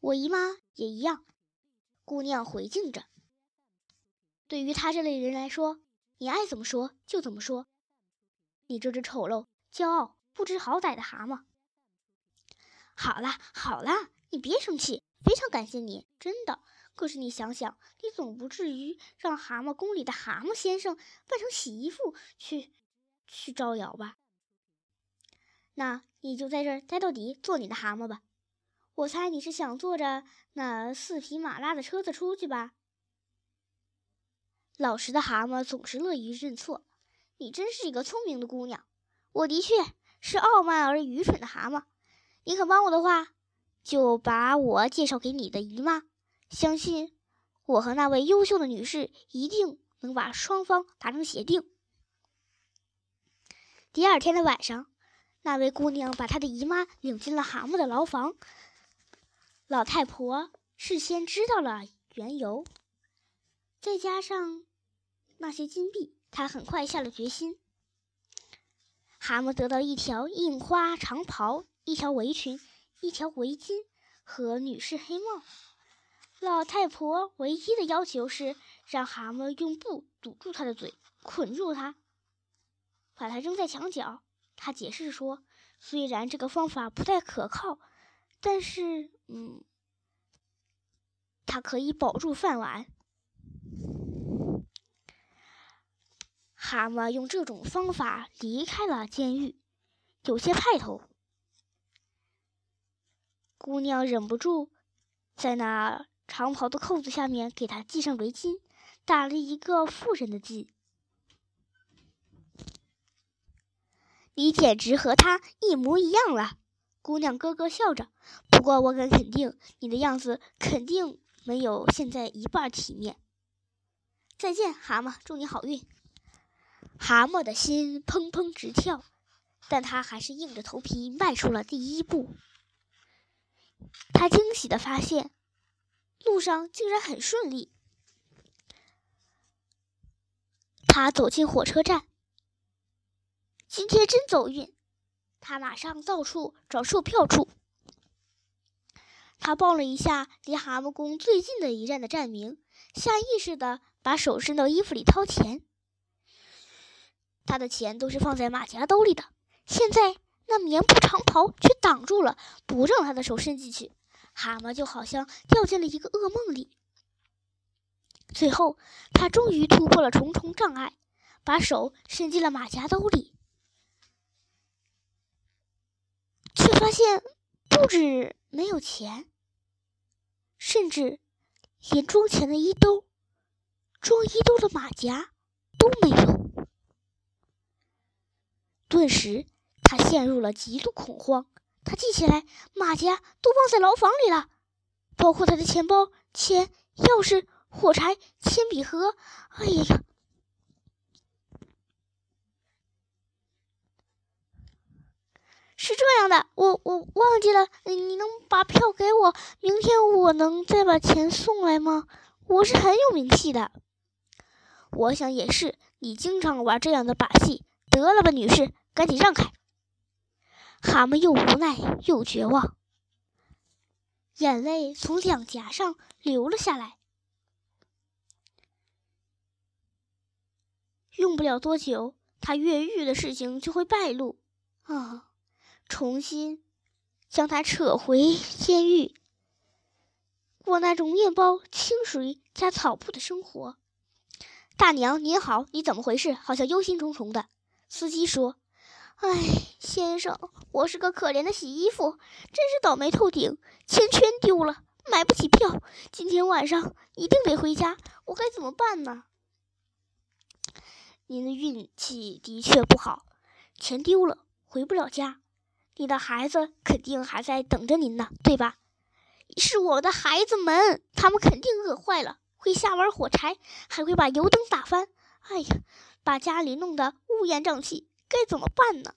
我姨妈也一样。姑娘回敬着。对于他这类人来说，你爱怎么说就怎么说。你这只丑陋、骄傲、不知好歹的蛤蟆。好啦，好啦，你别生气，非常感谢你，真的。可是你想想，你总不至于让蛤蟆宫里的蛤蟆先生扮成洗衣服去去招摇吧？那你就在这儿待到底，做你的蛤蟆吧。我猜你是想坐着那四匹马拉的车子出去吧？老实的蛤蟆总是乐于认错。你真是一个聪明的姑娘。我的确是傲慢而愚蠢的蛤蟆。你肯帮我的话，就把我介绍给你的姨妈。相信我和那位优秀的女士一定能把双方达成协定。第二天的晚上，那位姑娘把她的姨妈领进了蛤蟆的牢房。老太婆事先知道了缘由，再加上那些金币，她很快下了决心。蛤蟆得到一条印花长袍、一条围裙、一条围巾和女士黑帽。老太婆唯一的要求是让蛤蟆用布堵住他的嘴，捆住他，把他扔在墙角。他解释说，虽然这个方法不太可靠。但是，嗯，他可以保住饭碗。蛤蟆用这种方法离开了监狱，有些派头。姑娘忍不住在那长袍的扣子下面给他系上围巾，打了一个妇人的髻。你简直和他一模一样了。姑娘咯咯笑着，不过我敢肯定，你的样子肯定没有现在一半体面。再见，蛤蟆，祝你好运。蛤蟆的心砰砰直跳，但他还是硬着头皮迈出了第一步。他惊喜的发现，路上竟然很顺利。他走进火车站，今天真走运。他马上到处找售票处。他报了一下离蛤蟆宫最近的一站的站名，下意识的把手伸到衣服里掏钱。他的钱都是放在马甲兜里的，现在那棉布长袍却挡住了，不让他的手伸进去。蛤蟆就好像掉进了一个噩梦里。最后，他终于突破了重重障碍，把手伸进了马甲兜里。却发现不止没有钱，甚至连装钱的衣兜、装衣兜的马甲都没有。顿时，他陷入了极度恐慌。他记起来，马甲都忘在牢房里了，包括他的钱包、钱、钥匙、火柴、铅笔盒。哎呀！呀这样的，我我忘记了，你能把票给我？明天我能再把钱送来吗？我是很有名气的。我想也是，你经常玩这样的把戏。得了吧，女士，赶紧让开。蛤蟆又无奈又绝望，眼泪从两颊上流了下来。用不了多久，他越狱的事情就会败露啊。重新将他扯回监狱，过那种面包、清水加草铺的生活。大娘您好，你怎么回事？好像忧心忡忡的。司机说：“哎，先生，我是个可怜的洗衣服，真是倒霉透顶，钱全丢了，买不起票，今天晚上一定得回家，我该怎么办呢？”您的运气的确不好，钱丢了，回不了家。你的孩子肯定还在等着您呢，对吧？是我的孩子们，他们肯定饿坏了，会瞎玩火柴，还会把油灯打翻。哎呀，把家里弄得乌烟瘴气，该怎么办呢？